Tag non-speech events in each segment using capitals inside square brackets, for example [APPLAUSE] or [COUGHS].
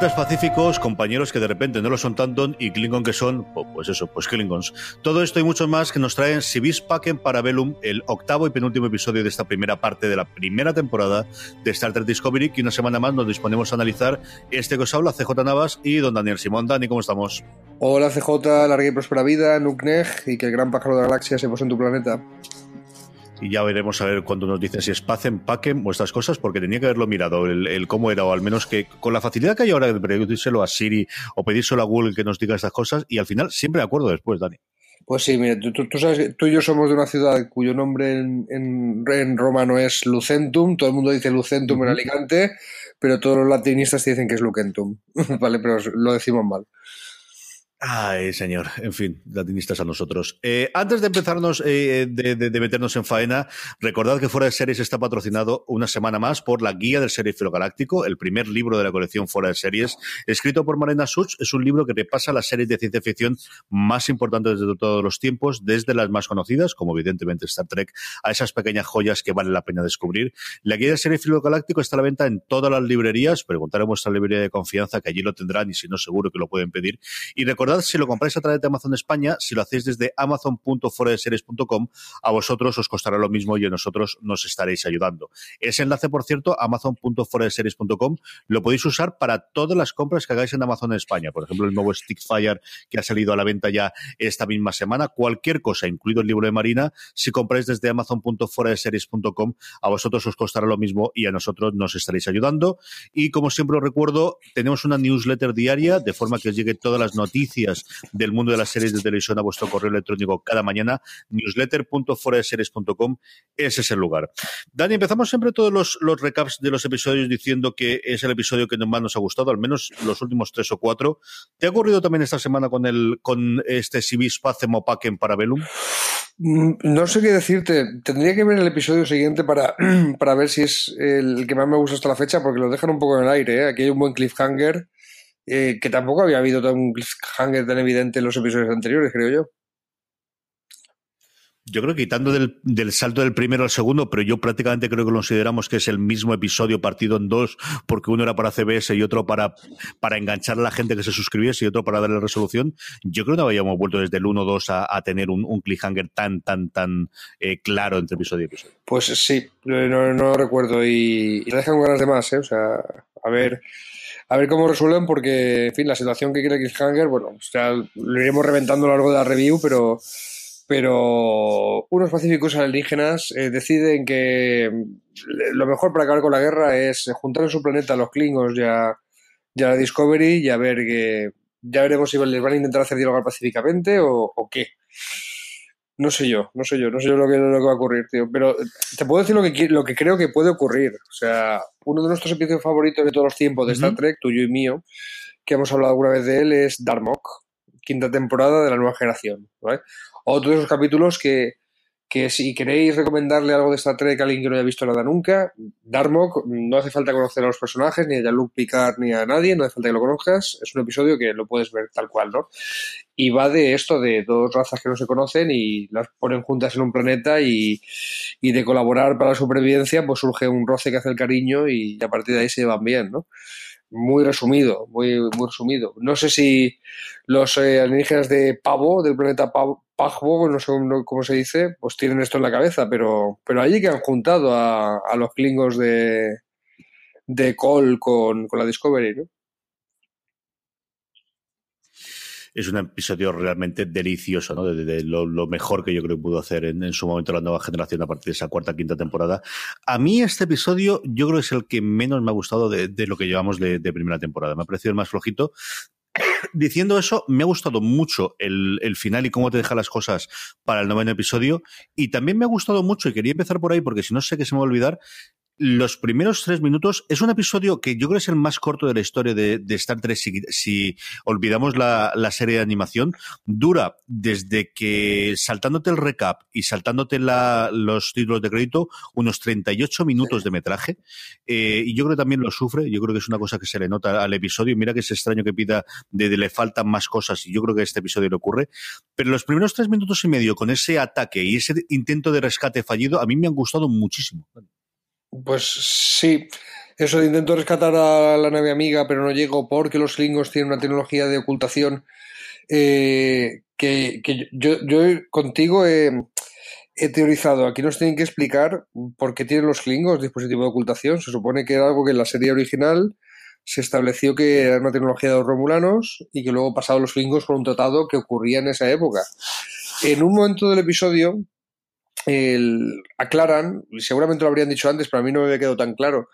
Planetas pacíficos, compañeros que de repente no lo son tanto y Klingon que son, pues eso, pues Klingons. Todo esto y mucho más que nos traen Civis Packen Parabellum, el octavo y penúltimo episodio de esta primera parte de la primera temporada de Star Trek Discovery, que una semana más nos disponemos a analizar este que os habla, CJ Navas y don Daniel Simón. Dani, ¿cómo estamos? Hola CJ, larga y próspera vida, Nukneg, y que el gran pájaro de la galaxia se pose en tu planeta y ya veremos a ver cuándo nos dicen si es Pacem, Pacem o estas cosas, porque tenía que haberlo mirado el, cómo era, o al menos que con la facilidad que hay ahora de pedírselo a Siri o pedírselo a Google que nos diga estas cosas, y al final siempre me acuerdo después, Dani. Pues sí, mira, tú, sabes, tú y yo somos de una ciudad cuyo nombre en, en, romano es Lucentum, todo el mundo dice Lucentum en Alicante, pero todos los latinistas dicen que es Lucentum, [LAUGHS] ¿vale? Pero lo decimos mal. Ay, señor. En fin, latinistas a nosotros. Eh, antes de empezarnos, eh, de, meternos en faena, recordad que Fuera de Series está patrocinado una semana más por la Guía del Serie Galáctico, el primer libro de la colección Fuera de Series, escrito por Marina Such. Es un libro que repasa las series de ciencia ficción más importantes de todos los tiempos, desde las más conocidas, como evidentemente Star Trek, a esas pequeñas joyas que vale la pena descubrir. La Guía del Serie Galáctico está a la venta en todas las librerías. Preguntar a vuestra librería de confianza, que allí lo tendrán y si no, seguro que lo pueden pedir. Y recordad si lo compráis a través de Amazon España, si lo hacéis desde amazon.foradeseries.com, a vosotros os costará lo mismo y a nosotros nos estaréis ayudando. Ese enlace, por cierto, amazon.foradeseries.com, lo podéis usar para todas las compras que hagáis en Amazon España. Por ejemplo, el nuevo Stickfire que ha salido a la venta ya esta misma semana. Cualquier cosa, incluido el libro de Marina, si compráis desde amazon.foradeseries.com, a vosotros os costará lo mismo y a nosotros nos estaréis ayudando. Y como siempre os recuerdo, tenemos una newsletter diaria, de forma que os llegue todas las noticias del mundo de las series de televisión a vuestro correo electrónico cada mañana. newsletter.foraseries.com ese es el lugar. Dani, empezamos siempre todos los, recaps de los episodios diciendo que es el episodio que más nos ha gustado, al menos los últimos tres o cuatro. ¿Te ha ocurrido también esta semana con el con este Civis Pacem en Parabellum? Mm, no sé qué decirte. Tendría que ver el episodio siguiente para, [CLEARS THROAT] para ver si es el que más me gusta hasta la fecha, porque lo dejan un poco en el aire. ¿eh? Aquí hay un buen cliffhanger eh, que tampoco había habido un cliffhanger tan evidente en los episodios anteriores, creo yo. Yo creo que quitando del, salto del primero al segundo, pero yo prácticamente creo que consideramos que es el mismo episodio partido en dos, porque uno era para CBS y otro para, para enganchar a la gente que se suscribiese y otro para darle resolución. Yo creo que no habíamos vuelto desde el 1-2 a, tener un, un, cliffhanger tan, tan, tan eh, claro entre episodio y episodio. Pues sí, no, no recuerdo y, y dejan ganas de más, ¿eh? O sea, a ver a ver cómo resuelven, porque, en fin, la situación que quiere Cliffhanger, bueno, o sea, lo iremos reventando a lo largo de la review, pero, pero unos pacíficos alienígenas eh, deciden que lo mejor para acabar con la guerra es juntar en su planeta a los Klingons y a, la Discovery y a ver que ya veremos si les van a intentar hacer dialogar pacíficamente o, o qué. No sé yo, no sé yo, no sé yo lo que, lo que va a ocurrir, tío. Pero te puedo decir lo que, lo que creo que puede ocurrir. O sea, uno de nuestros episodios favoritos de todos los tiempos de Star Trek, tuyo y mío, que hemos hablado alguna vez de él, es Darmok, quinta temporada de la nueva generación. ¿vale? Otro de esos capítulos que, que si queréis recomendarle algo de Star Trek a alguien que no haya visto nada nunca, Darmok, no hace falta conocer a los personajes, ni a Jean-Luc Picard, ni a nadie, no hace falta que lo conozcas, es un episodio que lo puedes ver tal cual, ¿no? Y va de esto, de dos razas que no se conocen y las ponen juntas en un planeta y, y de colaborar para la supervivencia, pues surge un roce que hace el cariño y a partir de ahí se van bien, ¿no? Muy resumido, muy, muy resumido. No sé si los eh, alienígenas de Pavo, del planeta Pavo, no sé cómo se dice, pues tienen esto en la cabeza, pero, pero allí que han juntado a, los klingos de, de Cole con, con la Discovery, ¿no? Es un episodio realmente delicioso, ¿no? De, lo, mejor que yo creo que pudo hacer en, su momento la nueva generación a partir de esa cuarta, quinta temporada. A mí este episodio yo creo que es el que menos me ha gustado de, lo que llevamos de, primera temporada. Me ha parecido el más flojito. [COUGHS] Diciendo eso, me ha gustado mucho el, final y cómo te deja las cosas para el noveno episodio. Y también me ha gustado mucho, y quería empezar por ahí porque si no sé que se me va a olvidar, los primeros tres minutos es un episodio que yo creo que es el más corto de la historia de, Star Trek si, olvidamos la, serie de animación. Dura desde que saltándote el recap y saltándote los títulos de crédito unos 38 minutos de metraje. Eh, y yo creo que también lo sufre. Yo creo que es una cosa que se le nota al episodio. Mira que es extraño que pida de, de le faltan más cosas y yo creo que a este episodio le ocurre. Pero los primeros tres minutos y medio con ese ataque y ese intento de rescate fallido a mí me han gustado muchísimo. Pues sí, eso de intento rescatar a la nave amiga, pero no llego porque los Klingons tienen una tecnología de ocultación eh, que, yo, contigo he, teorizado. Aquí nos tienen que explicar por qué tienen los Klingons dispositivo de ocultación. Se supone que era algo que en la serie original se estableció que era una tecnología de los romulanos y que luego pasaron los Klingons por un tratado que ocurría en esa época. En un momento del episodio el, aclaran, seguramente lo habrían dicho antes, pero a mí no me había quedado tan claro,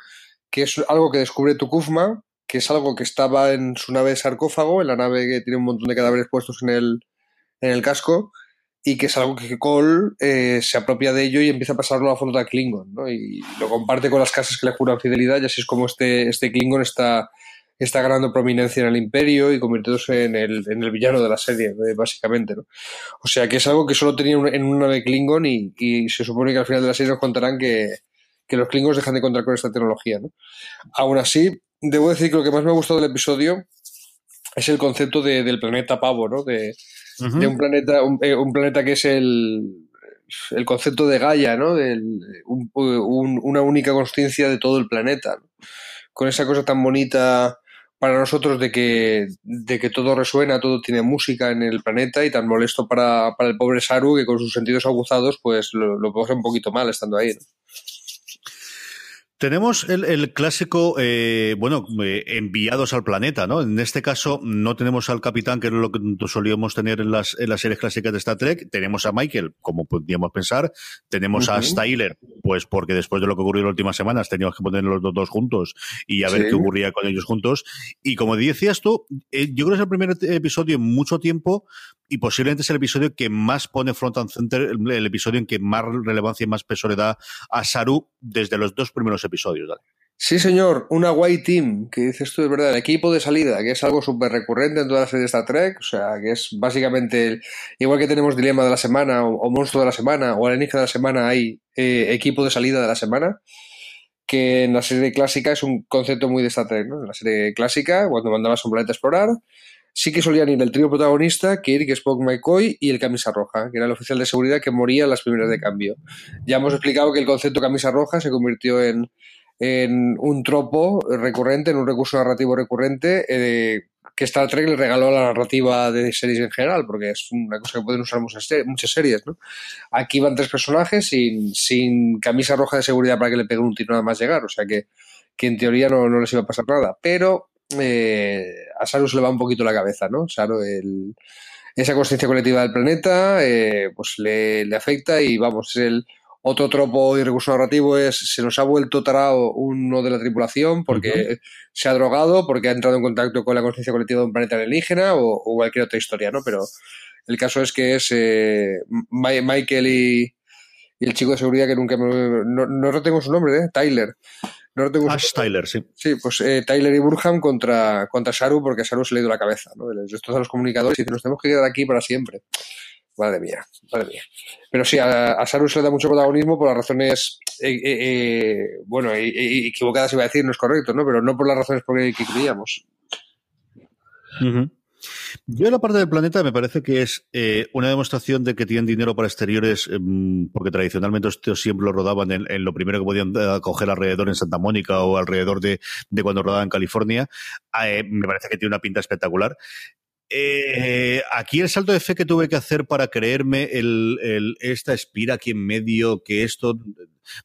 que es algo que descubre Tukufma, que es algo que estaba en su nave de sarcófago, en la nave que tiene un montón de cadáveres puestos en el, en el casco, y que es algo que Cole eh, se apropia de ello y empieza a pasarlo a foto de Klingon, ¿no? Y lo comparte con las casas que le juran fidelidad, y así es como este, este Klingon está está ganando prominencia en el imperio y convirtiéndose en el, en el villano de la serie, eh, básicamente. ¿no? O sea que es algo que solo tenía en una nave Klingon y, y, se supone que al final de la serie nos contarán que, que los Klingons dejan de contar con esta tecnología. ¿no? Aún así, debo decir que lo que más me ha gustado del episodio es el concepto de, del planeta pavo, ¿no? De, de un planeta, un, eh, un, planeta que es el, el concepto de Gaia, ¿no? De un, una única consciencia de todo el planeta. ¿no? Con esa cosa tan bonita para nosotros de que, de que todo resuena, todo tiene música en el planeta y tan molesto para, para el pobre Saru que con sus sentidos aguzados pues lo, lo pasa un poquito mal estando ahí. ¿no? Tenemos el, clásico, eh, bueno, eh, enviados al planeta, ¿no? En este caso no tenemos al capitán, que es lo que solíamos tener en las, en las series clásicas de Star Trek. Tenemos a Michael, como podríamos pensar. Tenemos a Styler, pues porque después de lo que ocurrió en las últimas semanas teníamos que poner los dos juntos y a ver qué ocurría con ellos juntos. Y como decías tú, eh, yo creo que es el primer episodio en mucho tiempo y posiblemente es el episodio que más pone front and center, el, episodio en que más relevancia y más peso le da a Saru desde los dos primeros episodios. Sí, señor, una white team, que dices tú de verdad, equipo de salida, que es algo súper recurrente en toda la serie de Star Trek, o sea, que es básicamente, el, igual que tenemos Dilema de la Semana, o, Monstruo de la Semana, o Alienígena de la Semana, hay eh, equipo de salida de la semana, que en la serie clásica es un concepto muy de Star Trek, ¿no? En la serie clásica, cuando mandabas un planeta a explorar, sí que solían ir el trío protagonista, Kirk, Spock, McCoy y el camisa roja, que era el oficial de seguridad que moría en las primeras de cambio. Ya hemos explicado que el concepto camisa roja se convirtió en, en un tropo recurrente, en un recurso narrativo recurrente eh, que Star Trek le regaló a la narrativa de series en general, porque es una cosa que pueden usar muchas, muchas series. Aquí van tres personajes sin, sin camisa roja de seguridad para que le peguen un tiro nada más llegar, o sea que, que en teoría no, no les iba a pasar nada. Pero eh, a Saru se le va un poquito la cabeza, ¿no? Saru, el, esa conciencia colectiva del planeta, eh, pues le, le, afecta y vamos, es el otro tropo y recurso narrativo es se nos ha vuelto tarao uno de la tripulación porque se ha drogado, porque ha entrado en contacto con la conciencia colectiva de un planeta alienígena o, cualquier otra historia, ¿no? Pero el caso es que es eh, Michael y, el chico de seguridad que nunca me, no, no retengo su nombre, ¿eh? Tyler. No tengo Ash Tyler, sí. Sí, pues eh, Tyler y Burham contra, contra Saru porque a Saru se le ha ido la cabeza, ¿no? Estos a los comunicadores y dicen, nos tenemos que quedar aquí para siempre. Madre mía, madre mía. Pero sí, a, Saru se le da mucho protagonismo por las razones, eh, eh, bueno, equivocadas iba a decir, no es correcto, ¿no? Pero no por las razones por que creíamos. Yo la parte del planeta me parece que es eh, una demostración de que tienen dinero para exteriores, em, porque tradicionalmente estos siempre lo rodaban en, lo primero que podían eh, coger alrededor en Santa Mónica o alrededor de, cuando rodaban en California. Eh, me parece que tiene una pinta espectacular. aquí el salto de fe que tuve que hacer para creerme esta espira aquí en medio, que esto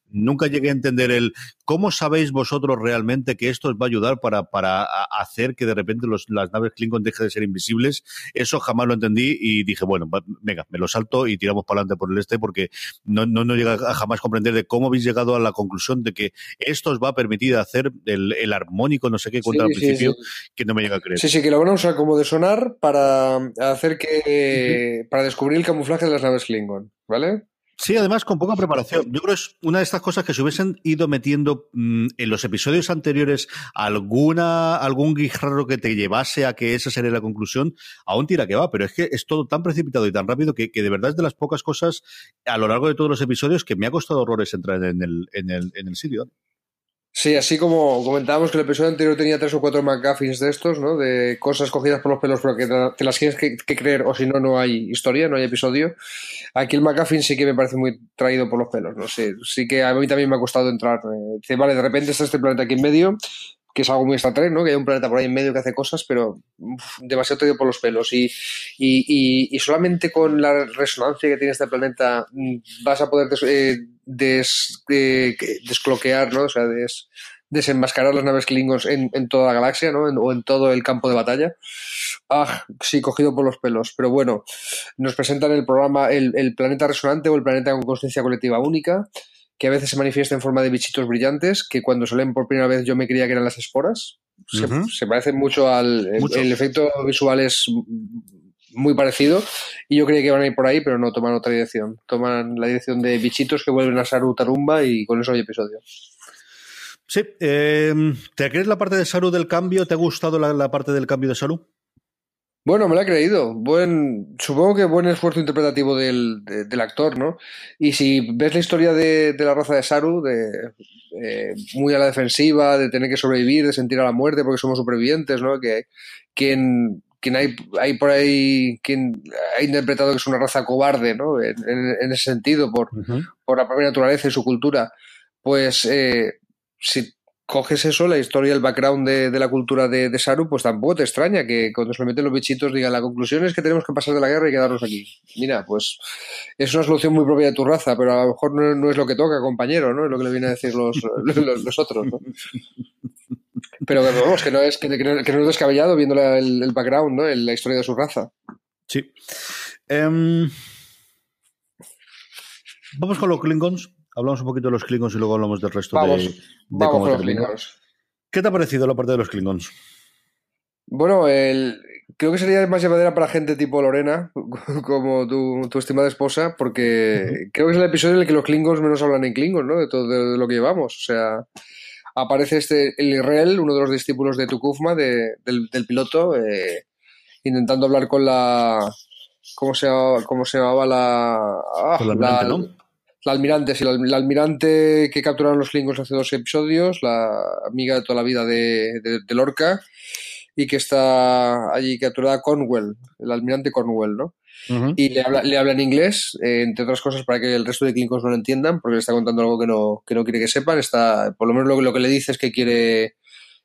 nunca llegué a entender el cómo sabéis vosotros realmente que esto os va a ayudar para, para hacer que de repente los, las naves Klingon dejen de ser invisibles. Eso jamás lo entendí y dije, bueno, venga, me lo salto y tiramos para adelante por el este porque no, no, no llega a jamás comprender de cómo habéis llegado a la conclusión de que esto os va a permitir hacer el, el armónico, no sé qué, cuenta al principio, que no me llega a creer. Sí, sí, que lo van a usar como de sonar para hacer que. para descubrir el camuflaje de las naves Klingon, ¿vale? Sí, además con poca preparación. Yo creo que es una de estas cosas que se hubiesen ido metiendo mm, en los episodios anteriores alguna algún guijarro que te llevase a que esa sería la conclusión, aún tira que va, pero es que es todo tan precipitado y tan rápido que, de verdad es de las pocas cosas a lo largo de todos los episodios que me ha costado horrores entrar en el, en el, en el sitio. Sí, así como comentábamos que el episodio anterior tenía tres o cuatro McGuffins de estos, ¿no? De cosas cogidas por los pelos, pero que te las tienes que, creer, o si no, no hay historia, no hay episodio. Aquí el McGuffin sí que me parece muy traído por los pelos, no sé. Sí que a mí también me ha costado entrar. Eh, vale, de repente está este planeta aquí en medio, que es algo muy Star ¿no? Que hay un planeta por ahí en medio que hace cosas, pero demasiado traído por los pelos. Y, y, y, solamente con la resonancia que tiene este planeta mm, vas a poder eh, des, descloquear, ¿no? O sea, desenmascarar las naves Klingons en, en toda la galaxia, ¿no? o en todo el campo de batalla. Ah, sí, cogido por los pelos. Pero bueno, nos presentan el programa el, el planeta resonante o el planeta con conciencia colectiva única que a veces se manifiesta en forma de bichitos brillantes, que cuando salen por primera vez yo me creía que eran las esporas. Se, parece mucho al... El, efecto visual es muy parecido y yo creía que iban a ir por ahí, pero no, toman otra dirección. Toman la dirección de bichitos que vuelven a Saru Tarumba y con eso hay episodio. Sí, eh, ¿te crees la parte de Saru del cambio? ¿Te ha gustado la, la parte del cambio de Saru? Bueno, me lo he creído. Buen, supongo que buen esfuerzo interpretativo del, del actor, ¿no? Y si ves la historia de, de la raza de Saru, de eh, muy a la defensiva, de tener que sobrevivir, de sentir a la muerte porque somos supervivientes, ¿no? Que quien, quien hay, hay por ahí, quien ha interpretado que es una raza cobarde, ¿no? En, en, ese sentido, por, por la propia naturaleza y su cultura, pues eh, si coges eso, la historia, el background de, de la cultura de, de, Saru, pues tampoco te extraña que cuando se meten los bichitos digan la conclusión es que tenemos que pasar de la guerra y quedarnos aquí. Mira, pues es una solución muy propia de tu raza, pero a lo mejor no, no es lo que toca, compañero, ¿no? Es lo que le vienen a decir los, [LAUGHS] los, los otros, ¿no? Pero vamos, que no es, que, que no, es descabellado viendo el, el, background, ¿no? La historia de su raza. Sí. Um... Vamos con los Klingons hablamos un poquito de los Klingons y luego hablamos del resto vamos, de, de vamos cómo los Klingons. ¿Qué te ha parecido la parte de los Klingons? Bueno, el, creo que sería más llevadera para gente tipo Lorena, [LAUGHS] como tu, tu estimada esposa, porque uh -huh. creo que es el episodio en el que los Klingons menos hablan en Klingon, ¿no? De todo de lo que llevamos. O sea, aparece este el Israel, uno de los discípulos de Tukufma, de, del, del, piloto, eh, intentando hablar con la. ¿Cómo se, cómo se llamaba la. Ah, con la, la, ¿no? La almirante, sí, la, almirante que capturaron los Klingons hace dos episodios, la amiga de toda la vida de, de, de Lorca, y que está allí capturada Conwell, el almirante Conwell, ¿no? Uh -huh. Y le habla, le habla en inglés, eh, entre otras cosas, para que el resto de Klingons no lo entiendan, porque le está contando algo que no, que no quiere que sepan. Está, por lo menos lo, lo que le dice es que quiere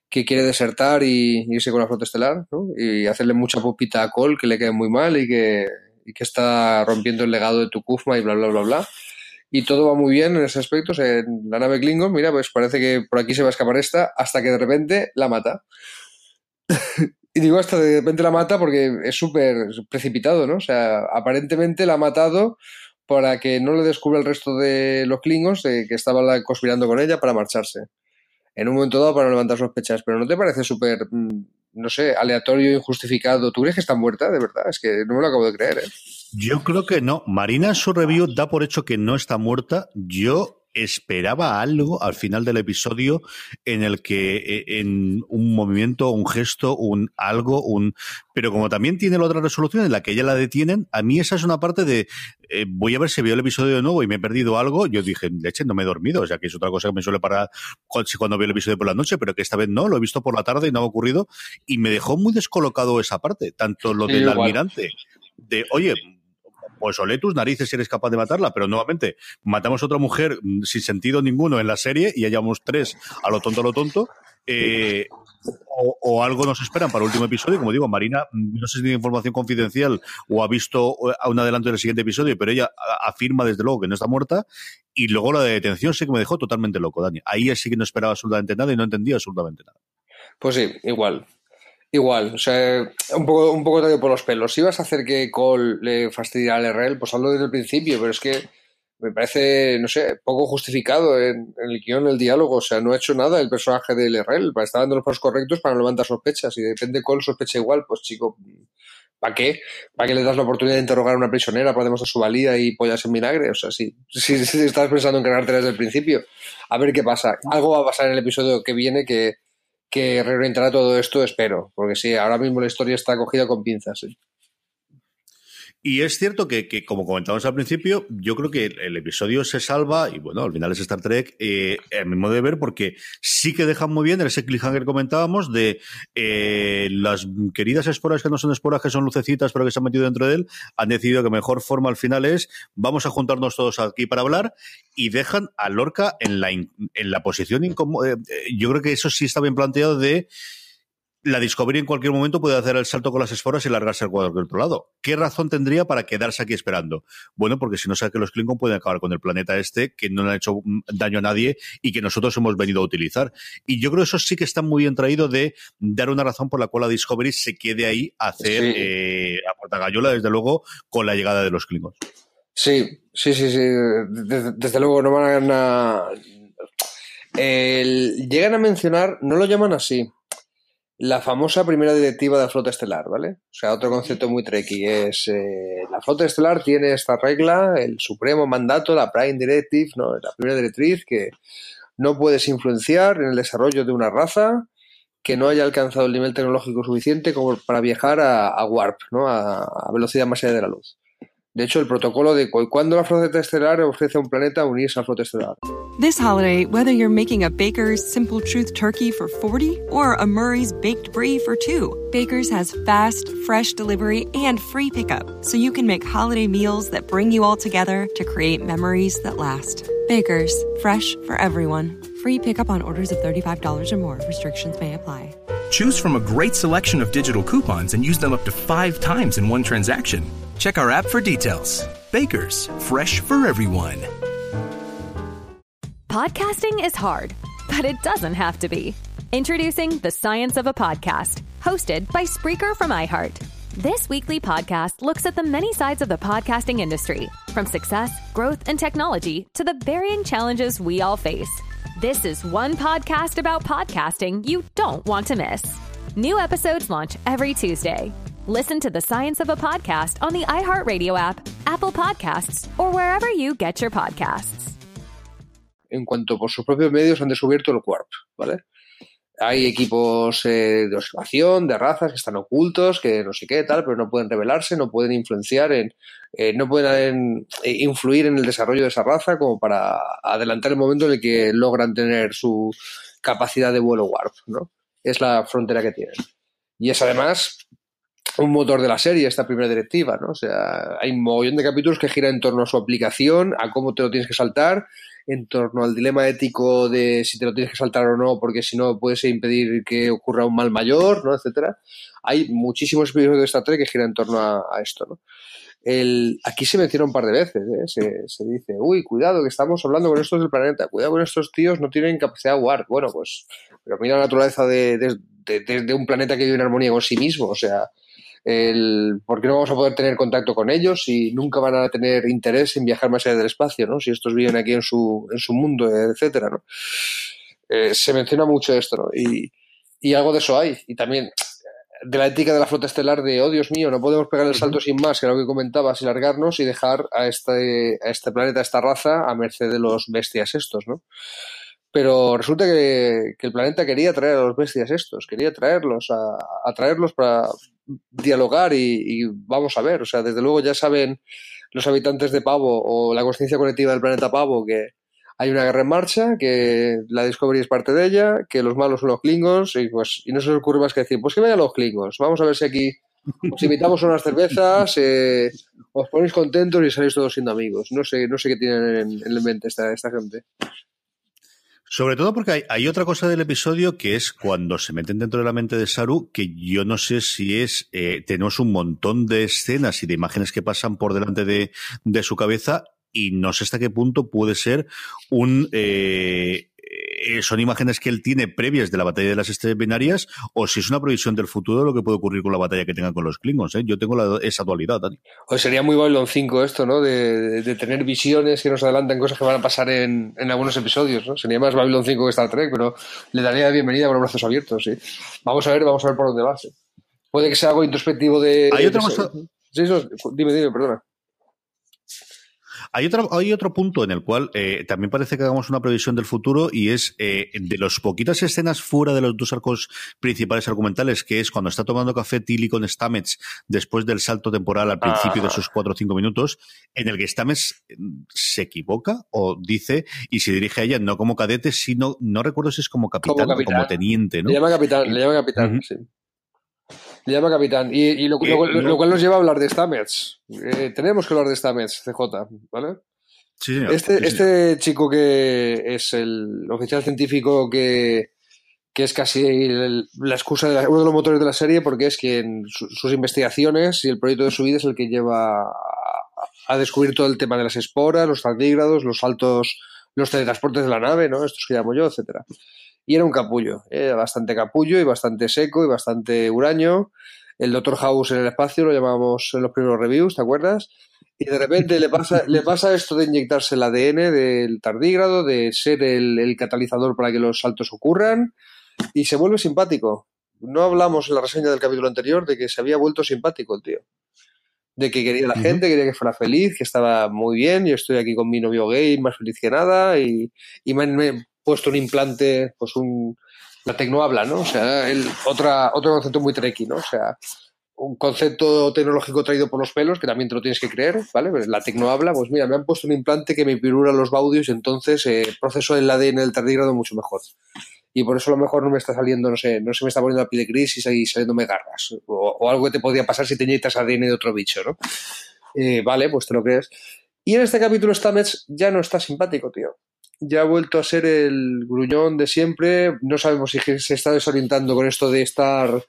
que quiere desertar y irse con la flota estelar, ¿no? Y hacerle mucha popita a Cole, que le quede muy mal y que, y que está rompiendo el legado de Tukufma y bla, bla, bla, bla y todo va muy bien en ese aspecto. O sea, en la nave Klingon, mira, pues parece que por aquí se va a escapar esta, hasta que de repente la mata. [LAUGHS] y digo hasta de repente la mata porque es súper precipitado, ¿no? O sea, aparentemente la ha matado para que no le descubra el resto de los Klingons de que estaban conspirando con ella para marcharse. En un momento dado para levantar sospechas, pero ¿no te parece súper, no sé, aleatorio, injustificado? ¿Tú crees que está muerta, de verdad? Es que no me lo acabo de creer, ¿eh? Yo creo que no. Marina en su review da por hecho que no está muerta. Yo esperaba algo al final del episodio en el que eh, en un movimiento, un gesto, un algo, un pero como también tiene la otra resolución en la que ella la detienen, a mí esa es una parte de eh, voy a ver si veo el episodio de nuevo y me he perdido algo, yo dije, leche, no me he dormido, o sea que es otra cosa que me suele parar cuando veo el episodio por la noche, pero que esta vez no, lo he visto por la tarde y no ha ocurrido y me dejó muy descolocado esa parte, tanto lo sí, del igual. almirante de, oye, pues olé tus narices si eres capaz de matarla, pero nuevamente matamos a otra mujer sin sentido ninguno en la serie y hallamos tres a lo tonto a lo tonto Eh, o, algo nos esperan para el último episodio. Como digo, Marina, no sé si tiene información confidencial o ha visto a un adelanto del siguiente episodio, pero ella afirma desde luego que no está muerta. Y luego la de detención sí que me dejó totalmente loco, Dani. Ahí sí que no esperaba absolutamente nada y no entendía absolutamente nada. Pues sí, igual. Igual, o sea, un poco, un poco por los pelos. Si vas a hacer que Cole le fastidiara al RL, pues hazlo desde el principio, pero es que me parece, no sé, poco justificado en, el guion, el diálogo. O sea, no ha hecho nada el personaje de LRL. Está dando los pasos correctos para no levantar sospechas. Y depende cuál sospecha igual, pues chico, ¿para qué? ¿Para qué le das la oportunidad de interrogar a una prisionera para demostrar su valía y pollas en vinagre? O sea, si, si, estás pensando en crearte desde el principio, a ver qué pasa. Algo va a pasar en el episodio que viene que, que reorientará todo esto, espero. Porque sí, ahora mismo la historia está cogida con pinzas. ¿sí? Y es cierto que, como comentamos al principio, yo creo que el, episodio se salva, y bueno, al final es Star Trek, eh, a mi modo de ver, porque sí que dejan muy bien ese cliffhanger que comentábamos de eh, las queridas esporas que no son esporas, que son lucecitas, pero que se han metido dentro de él, han decidido que mejor forma al final es vamos a juntarnos todos aquí para hablar y dejan a Lorca en la, en la posición incómoda. Eh, yo creo que eso sí está bien planteado de la Discovery en cualquier momento puede hacer el salto con las esforas y largarse al cuadro del otro lado. ¿Qué razón tendría para quedarse aquí esperando? Bueno, porque si no sabe que los Klingon pueden acabar con el planeta este, que no le han hecho daño a nadie y que nosotros hemos venido a utilizar. Y yo creo que eso sí que está muy bien traído de dar una razón por la cual la Discovery se quede ahí a hacer eh, a Portagayola, desde luego, con la llegada de los Klingons. Sí, sí, sí, sí. Desde, luego no van a... llegan a mencionar, no lo llaman así, la famosa primera directiva de la flota estelar, ¿vale? O sea, otro concepto muy tricky es eh, la flota estelar tiene esta regla, el supremo mandato, la prime directive, ¿no? La primera directriz que no puedes influenciar en el desarrollo de una raza que no haya alcanzado el nivel tecnológico suficiente como para viajar a, warp, ¿no? A, a, velocidad más allá de la luz. De hecho, el protocolo de cuando la flota estelar ofrece a un planeta unirse a la flota estelar. This holiday, whether you're making a Baker's Simple Truth turkey for 40 or a Murray's baked brie for 2, Baker's has fast, fresh delivery and free pickup, so you can make holiday meals that bring you all together to create memories that last. Baker's, fresh for everyone. Free pickup on orders of $35 or more. Restrictions may apply. Choose from a great selection of digital coupons and use them up to five times in one transaction. Check our app for details. Bakers, fresh for everyone. Podcasting is hard, but it doesn't have to be. Introducing The Science of a Podcast, hosted by Spreaker from iHeart. This weekly podcast looks at the many sides of the podcasting industry, from success, growth, and technology to the varying challenges we all face. This is one podcast about podcasting you don't want to miss. New episodes launch every Tuesday. Listen to the science of a podcast on the iHeartRadio app, Apple Podcasts, or wherever you get your podcasts. En cuanto por sus propios medios han descubierto el Warp, ¿vale? Hay equipos eh, de observación, de razas que están ocultos, que no sé qué, tal, pero no pueden revelarse, no pueden influenciar en, eh, no pueden eh, influir en el desarrollo de esa raza como para adelantar el momento en el que logran tener su capacidad de vuelo warp, ¿no? Es la frontera que tienen. Y es además un motor de la serie, esta primera directiva, ¿no? O sea, hay un montón de capítulos que giran en torno a su aplicación, a cómo te lo tienes que saltar, en torno al dilema ético de si te lo tienes que saltar o no, porque si no puedes impedir que ocurra un mal mayor, ¿no? Etcétera. Hay muchísimos episodios de esta Trek que giran en torno a, esto, ¿no? El, aquí se menciona un par de veces, ¿eh? se, se, dice, uy, cuidado, que estamos hablando con estos del planeta, cuidado con estos tíos, no tienen capacidad de warp. Bueno, pues, pero mira la naturaleza de, de, de, de un planeta que vive en armonía con sí mismo, o sea, el por qué no vamos a poder tener contacto con ellos y nunca van a tener interés en viajar más allá del espacio, ¿no? Si estos viven aquí en su, en su mundo, etcétera, ¿no? Eh, se menciona mucho esto, ¿no? Y, y, algo de eso hay. Y también de la ética de la flota estelar de, oh Dios mío, no podemos pegar el salto sin más, que era lo que comentabas, y largarnos y dejar a este, a este planeta, a esta raza, a merced de los bestias estos, ¿no? Pero resulta que, que, el planeta quería traer a los bestias estos, quería traerlos, a, a traerlos para, dialogar y, vamos a ver, o sea, desde luego ya saben los habitantes de Pavo o la conciencia colectiva del planeta Pavo que hay una guerra en marcha, que la Discovery es parte de ella, que los malos son los Klingons y pues y no se les ocurre más que decir, pues que vayan los Klingons, vamos a ver si aquí os invitamos a unas cervezas, eh, os ponéis contentos y salís todos siendo amigos. No sé, no sé qué tienen en, en mente esta, esta gente. Sobre todo porque hay, otra cosa del episodio que es cuando se meten dentro de la mente de Saru, que yo no sé si es, eh, tenemos un montón de escenas y de imágenes que pasan por delante de, de su cabeza y no sé hasta qué punto puede ser un... Eh, eh, son imágenes que él tiene previas de la batalla de las estrellas binarias o si es una previsión del futuro de lo que puede ocurrir con la batalla que tenga con los Klingons. ¿eh? Yo tengo esa dualidad, Dani. Pues sería muy Babylon 5 esto, ¿no? De, tener visiones que nos adelantan cosas que van a pasar en, algunos episodios, ¿no? Sería más Babylon 5 que Star Trek, pero le daría bienvenida con los brazos abiertos, sí. Vamos a ver, vamos a ver por dónde va. Puede que sea algo introspectivo de... Hay otra cosa... Sí, dime, dime, perdona. Hay otro, hay otro punto en el cual eh, también parece que hagamos una previsión del futuro y es eh, de las poquitas escenas fuera de los dos arcos principales argumentales, que es cuando está tomando café Tilly con Stamets después del salto temporal al principio de esos cuatro o cinco minutos, en el que Stamets mm, se equivoca o dice y se dirige a ella no como cadete, sino, no recuerdo si es como capitán, o como teniente, ¿no? Le llama capitán, le llama capitán, sí. Le llama capitán. Y, lo, cual nos lleva a hablar de Stamets. Eh, tenemos que hablar de Stamets, CJ, ¿vale? Sí, señor. Este, este chico que es el oficial científico que, que es casi la excusa de uno de los motores de la serie porque es quien sus investigaciones y el proyecto de su vida es el que lleva a, descubrir todo el tema de las esporas, los tardígrados, los saltos, los teletransportes de la nave, ¿no? Estos que llamo yo, etcétera y era un capullo, era bastante capullo y bastante seco y bastante huraño. El Doctor House en el espacio lo llamábamos en los primeros reviews, ¿te acuerdas? Y de repente le pasa, [LAUGHS] le pasa esto de inyectarse el ADN del tardígrado, de ser el, catalizador para que los saltos ocurran, y se vuelve simpático. No hablamos en la reseña del capítulo anterior de que se había vuelto simpático el tío. De que quería la gente, quería que fuera feliz, que estaba muy bien, yo estoy aquí con mi novio gay, más feliz que nada, y, y me, puesto un implante, pues un, la tecno habla, ¿no? O sea, el, otra, otro concepto muy treki, ¿no? O sea, un concepto tecnológico traído por los pelos, que también te lo tienes que creer, ¿vale? Pues la tecno habla, pues mira, me han puesto un implante que me pirura los baudios entonces eh, proceso el ADN del tardígrado mucho mejor. Y por eso a lo mejor no me está saliendo, no sé, no se me está poniendo la piel de crisis y saliéndome garras. O, algo que te podría pasar si te inyectas ADN de otro bicho, ¿no? Eh, vale, pues te lo crees. Y en este capítulo Stamets ya no está simpático, tío ya ha vuelto a ser el gruñón de siempre. No sabemos si se está desorientando con esto de estar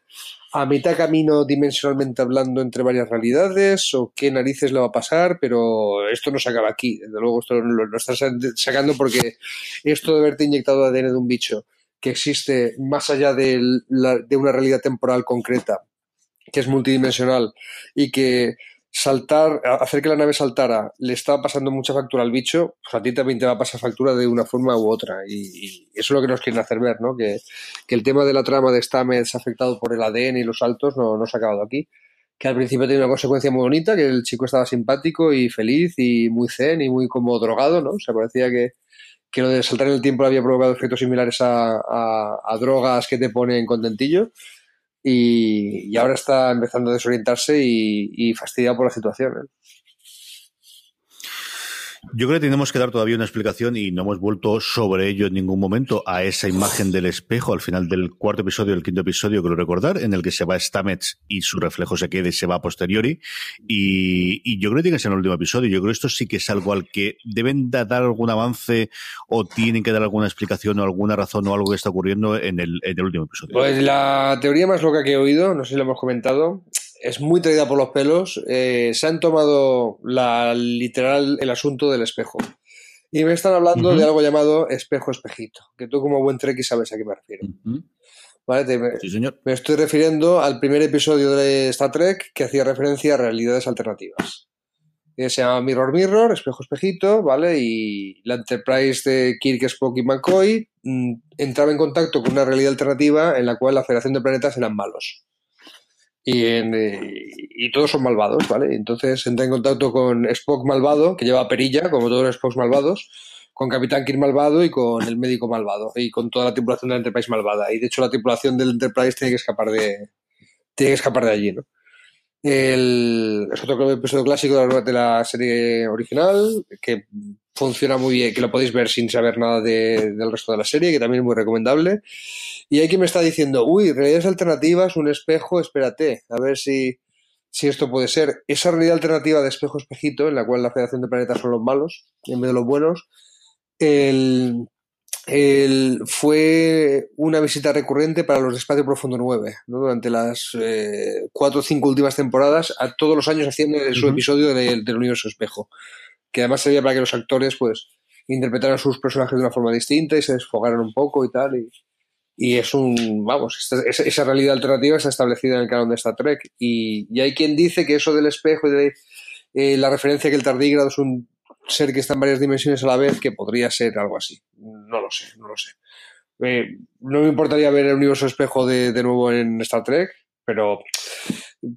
a mitad camino dimensionalmente hablando entre varias realidades o qué narices le va a pasar, pero esto no se acaba aquí. Desde luego, esto lo, lo sacando porque esto de haberte inyectado ADN de un bicho que existe más allá de, de una realidad temporal concreta, que es multidimensional y que saltar, hacer que la nave saltara, le estaba pasando mucha factura al bicho, pues a ti también te va a pasar factura de una forma u otra. Y, eso es lo que nos quieren hacer ver, ¿no? Que, el tema de la trama de Stamets afectado por el ADN y los saltos no, no se ha acabado aquí. Que al principio tenía una consecuencia muy bonita, que el chico estaba simpático y feliz y muy zen y muy como drogado, ¿no? O sea, parecía que, que lo de saltar en el tiempo le había provocado efectos similares a, a drogas que te ponen contentillo y, ahora está empezando a desorientarse y, y fastidiado por la situación. ¿eh? Yo creo que tenemos que dar todavía una explicación y no hemos vuelto sobre ello en ningún momento a esa imagen del espejo al final del cuarto episodio, del quinto episodio, quiero recordar, en el que se va Stamets y su reflejo se queda y se va a posteriori. Y, yo creo que tiene que ser el último episodio. Yo creo que esto sí que es algo al que deben dar algún avance o tienen que dar alguna explicación o alguna razón o algo que está ocurriendo en el, en el último episodio. Pues la teoría más loca que he oído, no sé si lo hemos comentado, es muy traída por los pelos. Eh, se han tomado la literal el asunto del espejo. Y me están hablando de algo llamado espejo-espejito, que tú como buen treki sabes a qué me refiero. ¿Vale? sí, señor. me estoy refiriendo al primer episodio de Star Trek que hacía referencia a realidades alternativas. se llama Mirror Mirror, espejo espejito, ¿vale? Y la Enterprise de Kirk, Spock y McCoy mm, entraba en contacto con una realidad alternativa en la cual la Federación de Planetas eran malos y, eh, y, todos son malvados, ¿vale? Entonces entra en contacto con Spock malvado, que lleva perilla, como todos los Spocks malvados, con Capitán Kirk malvado y con el médico malvado, y con toda la tripulación del Enterprise malvada. Y de hecho la tripulación del Enterprise tiene que escapar de, tiene que escapar de allí, ¿no? El, es otro episodio clásico de la, de la, serie original, que funciona muy bien, que lo podéis ver sin saber nada de, del resto de la serie, que también es muy recomendable. Y hay quien me está diciendo, uy, realidades alternativas, un espejo, espérate, a ver si, si esto puede ser. Esa realidad alternativa de espejo-espejito, en la cual la Federación de Planetas son los malos en vez de los buenos, el, fue una visita recurrente para los de Espacio Profundo 9, durante las eh, cuatro o cinco últimas temporadas, a todos los años haciendo su episodio del universo espejo, que además servía para que los actores pues interpretaran sus personajes de una forma distinta y se desfogaran un poco y tal. Y, y es un, vamos, esa realidad alternativa está establecida en el canon de Star Trek. Y, y hay quien dice que eso del espejo y de eh, la referencia que el tardígrado es un ser que está en varias dimensiones a la vez, que podría ser algo así. No lo sé, no lo sé. Eh, no me importaría ver el universo espejo de, de, nuevo en Star Trek, pero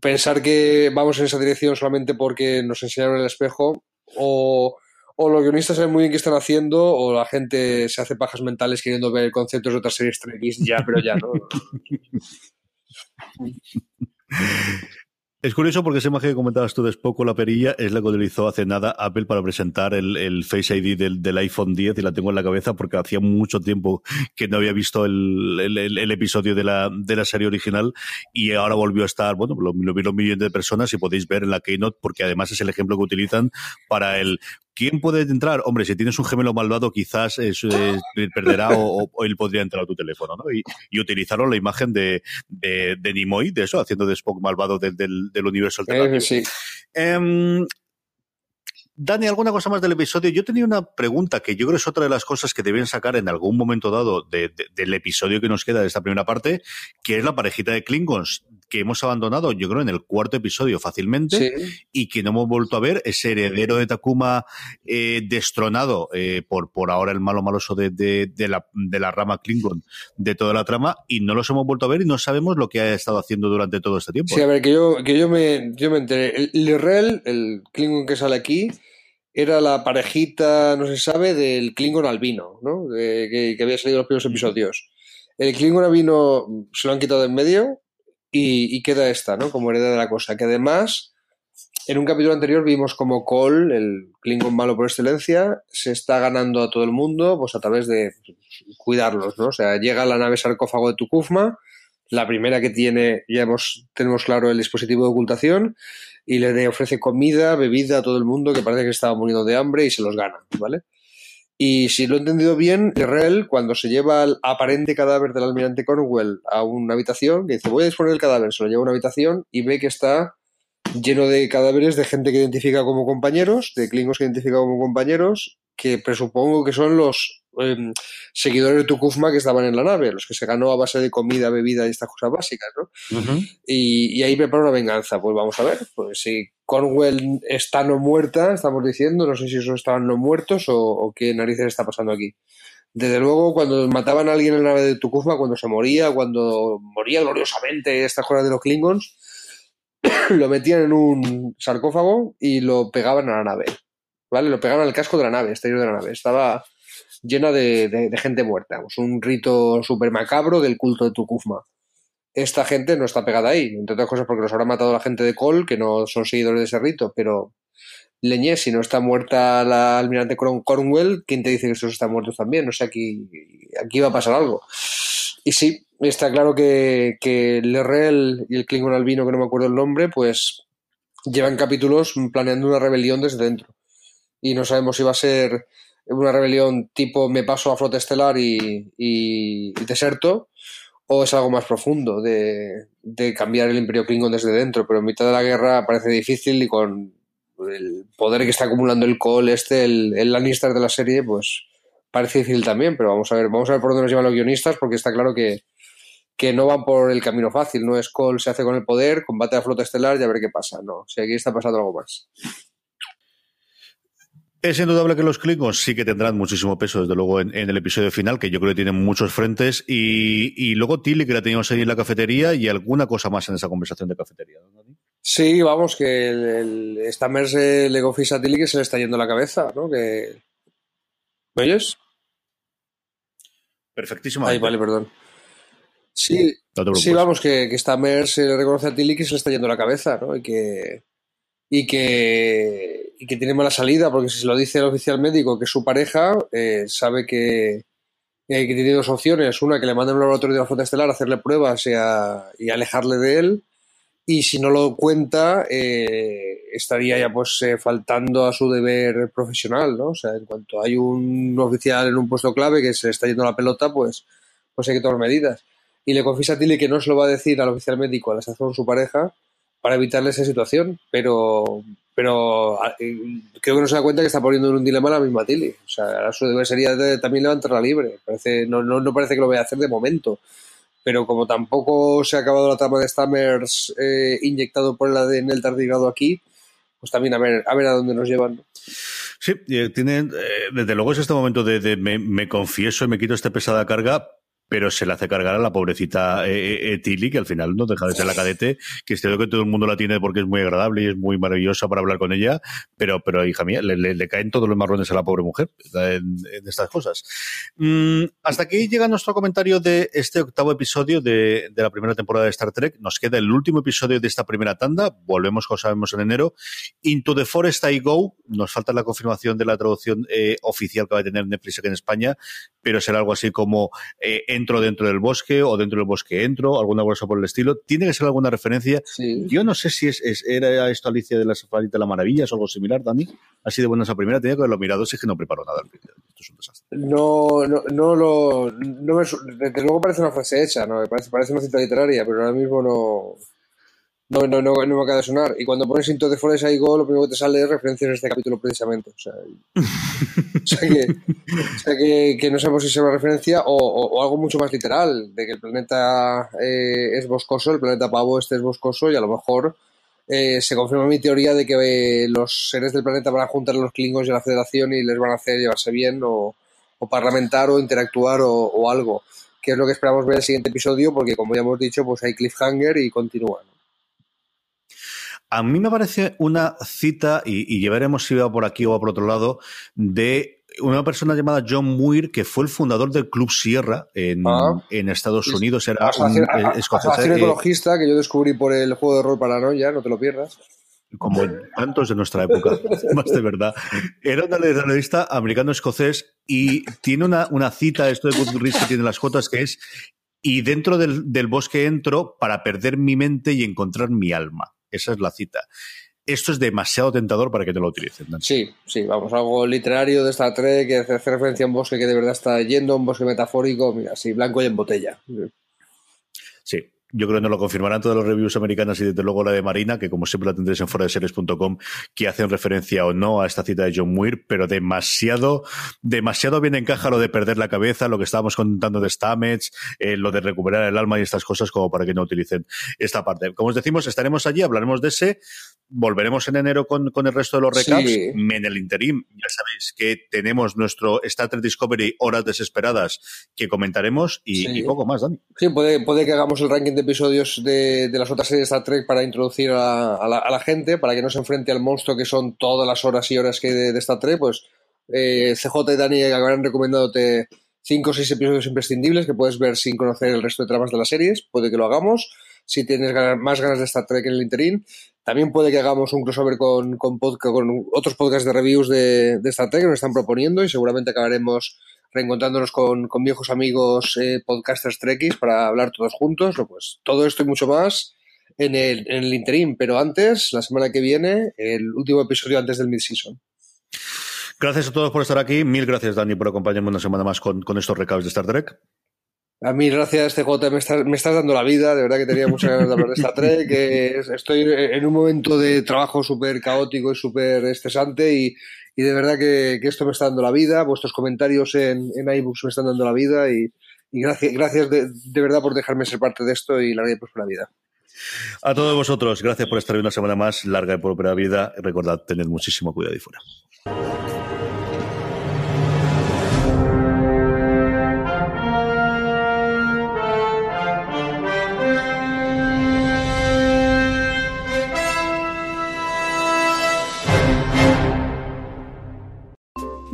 pensar que vamos en esa dirección solamente porque nos enseñaron el espejo o, o los guionistas saben muy bien qué están haciendo o la gente se hace pajas mentales queriendo ver conceptos de otras series Trekkies ya, pero ya, ¿no? [LAUGHS] Es curioso porque esa imagen que comentabas tú de poco la perilla, es la que utilizó hace nada Apple para presentar el, Face ID del, iPhone 10 y la tengo en la cabeza porque hacía mucho tiempo que no había visto el, episodio de la, de la serie original y ahora volvió a estar, bueno, lo, lo vieron millones de personas y podéis ver en la Keynote porque además es el ejemplo que utilizan para el ¿Quién puede entrar? Hombre, si tienes un gemelo malvado, quizás perderá o, él podría entrar a tu teléfono, ¿no? Y, utilizaron la imagen de, de, Nimoy, de eso, haciendo de Spock malvado del, del, universo alternativo. sí. Em, Dani, ¿alguna cosa más del episodio? Yo tenía una pregunta que yo creo es otra de las cosas que deben sacar en algún momento dado del episodio que nos queda de esta primera parte, que es la parejita de Klingons que hemos abandonado, yo creo, en el cuarto episodio fácilmente y que no hemos vuelto a ver, ese heredero de Takuma eh, destronado eh, por, por ahora el malo maloso de, de, la, de la rama Klingon de toda la trama y no los hemos vuelto a ver y no sabemos lo que ha estado haciendo durante todo este tiempo. Sí, a ver, que yo, que yo, me, yo me enteré. El Lirrel, el Klingon que sale aquí, era la parejita, no se sabe, del Klingon albino, ¿no? que, que, había salido en los primeros episodios. El Klingon albino se lo han quitado de en medio y, queda esta, ¿no? Como heredera de la cosa. Que además, en un capítulo anterior vimos como Cole, el Klingon malo por excelencia, se está ganando a todo el mundo pues a través de cuidarlos, ¿no? O sea, llega la nave sarcófago de Tukufma, la primera que tiene, ya hemos, tenemos claro el dispositivo de ocultación, y le ofrece comida, bebida a todo el mundo que parece que estaba muriendo de hambre y se los gana, ¿vale? Y si lo he entendido bien, Israel, cuando se lleva el aparente cadáver del almirante Cornwell a una habitación, que dice, voy a disponer el cadáver, se lo lleva a una habitación y ve que está lleno de cadáveres de gente que identifica como compañeros, de klingons que identifica como compañeros, que presupongo que son los em, seguidores de Tukufma que estaban en la nave, los que se ganó a base de comida, bebida y estas cosas básicas, ¿no? y, y, ahí prepara una venganza. Pues vamos a ver, pues si Cornwell está no muerta, estamos diciendo, no sé si esos estaban no muertos o, qué narices está pasando aquí. Desde luego, cuando mataban a alguien en la nave de Tukufma, cuando se moría, cuando moría gloriosamente esta cosas de los Klingons, [COUGHS] lo metían en un sarcófago y lo pegaban a la nave. ¿Vale? Lo pegaban al casco de la nave, exterior de la nave. Estaba llena de, gente muerta. un rito súper macabro del culto de Tukufma esta gente no está pegada ahí, entre otras cosas porque los habrá matado la gente de Cole, que no son seguidores de ese rito, pero Leñé, si no está muerta la almirante Cornwell, ¿quién te dice que esos están muertos también? No sé, aquí, aquí va a pasar algo. Y sí, está claro que, que Lerrell y el Klingon albino, que no me acuerdo el nombre, pues llevan capítulos planeando una rebelión desde dentro. Y no sabemos si va a ser una rebelión tipo me paso a flota estelar y, y deserto, o es algo más profundo de, cambiar el Imperio Klingon desde dentro, pero en mitad de la guerra parece difícil y con el poder que está acumulando el Cole este, el, el Lannister de la serie, pues parece difícil también, pero vamos a ver, vamos a ver por dónde nos llevan los guionistas, porque está claro que, que no van por el camino fácil, no es Cole se hace con el poder, combate a flota estelar y a ver qué pasa, no, sea, aquí está pasando algo más. Es indudable que los Klingons sí que tendrán muchísimo peso, desde luego, en, el episodio final, que yo creo que tienen muchos frentes. Y, luego Tilly, que la teníamos ahí en la cafetería, y alguna cosa más en esa conversación de cafetería. Sí, vamos, que el, el Stammers le confisa a Tilly que se le está yendo la cabeza, ¿no? Que... ¿Me oyes? Perfectísimo. Ay, vale, perdón. Sí, sí vamos, que, que Stammers le reconoce a Tilly que se le está yendo la cabeza, ¿no? Y que y que, y que tiene mala salida, porque si se lo dice el oficial médico, que es su pareja, eh, sabe que, que tiene dos opciones. Una, que le mande a un laboratorio de la flota estelar a hacerle pruebas y, a, y alejarle de él. y si no lo cuenta, eh, estaría ya pues eh, faltando a su deber profesional, ¿no? O sea, en cuanto hay un oficial en un puesto clave que se está yendo la pelota, pues, pues hay que tomar medidas. Y le confiesa a Tilly que no se lo va a decir al oficial médico a la con su pareja para evitarle esa situación, pero, pero eh, creo que no se da cuenta que está poniendo en un dilema la misma Tilly. O sea, a su deber sería también levantarla libre. Parece, no, no, no parece que lo vaya a hacer de momento pero como tampoco se ha acabado la trama de Stammers eh, inyectado por el ADN el tardigrado aquí, pues también a ver a ver a dónde nos llevan. Sí, tienen, eh, desde luego es este momento de, me, me, confieso y me quito esta pesada carga, pero se le hace cargar a la pobrecita eh, eh, Tilly, que al final no deja de ser la cadete, que creo que todo el mundo la tiene porque es muy agradable y es muy maravillosa para hablar con ella, pero, pero hija mía, le, caen todos los marrones a la pobre mujer en, estas cosas. Mm, hasta aquí llega nuestro comentario de este octavo episodio de, la primera temporada de Star Trek. Nos queda el último episodio de esta primera tanda, volvemos, como sabemos, en enero. Into the Forest I Go, nos falta la confirmación de la traducción eh, oficial que va a tener Netflix aquí en España, pero será algo así como entro dentro del bosque o dentro del bosque entro, alguna cosa por el estilo. Tiene que ser alguna referencia. Yo no sé si es, era esto Alicia de la Safarita de la Maravillas o algo similar, Dani. Así de buena esa primera, tenía que haberlo mirado, si es que no preparo nada. Esto es un desastre. No, no, no lo. No desde luego parece una frase hecha, ¿no? Parece, parece una cita literaria, pero ahora mismo no no, no, no, no me acaba de sonar. Y cuando pones Into the Forest Go, lo primero que te sale es referencia en este capítulo precisamente. [LAUGHS] O sea, que, que, no sabemos si es una referencia o, algo mucho más literal, de que el planeta eh, es boscoso, el planeta pavo este es boscoso y a lo mejor eh, se confirma mi teoría de que eh, los seres del planeta van a juntar a los klingons y a la federación y les van a hacer llevarse bien o, o parlamentar o interactuar o, o algo que es lo que esperamos ver en el siguiente episodio, porque como ya hemos dicho, pues hay cliffhanger y continúan. A mí me parece una cita, y, llevaremos si va por aquí o va por otro lado, de una persona llamada John Muir, que fue el fundador del Club Sierra en, ah. Estados Unidos. Era un eh, escocés. ecologista que yo descubrí por el juego de rol Paranoia, no te lo pierdas. Como en tantos de nuestra época, [LAUGHS] más de verdad. Era un analista americano-escocés y tiene una, una cita, esto de Good que tiene las cotas, que es y dentro del, del bosque entro para perder mi mente y encontrar mi alma. Esa es la cita. Esto es demasiado tentador para que te lo utilicen. Sí, sí, vamos, algo literario de Star Trek que hace referencia a un bosque que de verdad está yendo, un bosque metafórico, mira, sí, blanco y en botella. Sí, yo creo que nos lo confirmarán todas las reviews americanas y desde luego la de Marina, que como siempre la tendréis en foradeseries.com, que hacen referencia o no a esta cita de John Muir, pero demasiado, demasiado bien encaja lo de perder la cabeza, lo que estábamos contando de Stamets, eh, lo de recuperar el alma y estas cosas como para que no utilicen esta parte. Como os decimos, estaremos allí, hablaremos de ese, volveremos en enero con, con el resto de los recaps. En el interim, ya sabéis que tenemos nuestro Star Trek Discovery Horas Desesperadas que comentaremos y, poco más, Dani. Sí, puede, puede que hagamos el ranking de episodios de, las otras series de Star Trek para introducir a, la, gente, para que no se enfrente al monstruo que son todas las horas y horas que hay de, Star Trek, pues eh, CJ y Dani acabarán recomendándote cinco o seis episodios imprescindibles que puedes ver sin conocer el resto de tramas de las series. Puede que lo hagamos. Si tienes más ganas de Star Trek en el interín, también puede que hagamos un crossover con, con, con otros podcasts de reviews de, de Star Trek que nos están proponiendo y seguramente acabaremos reencontrándonos con, con viejos amigos eh, podcasters trekkies para hablar todos juntos. pues todo esto y mucho más en el, en el interim. Pero antes, la semana que viene, el último episodio antes del mid-season. Gracias a todos por estar aquí. Mil gracias, Dani, por acompañarme una semana más con, con estos recados de Star Trek. A mí, gracias, CJ, me estás, me estás dando la vida. De verdad que tenía muchas ganas de hablar de Star Trek. Que estoy en un momento de trabajo súper caótico y súper estresante y, y, de verdad que, que, esto me está dando la vida. Vuestros comentarios en, en iBooks me están dando la vida y, y gracias, gracias de, de, verdad por dejarme ser parte de esto y la vida por la vida. A todos vosotros, gracias por estar una semana más larga y por la vida. Recordad, tener muchísimo cuidado y fuera.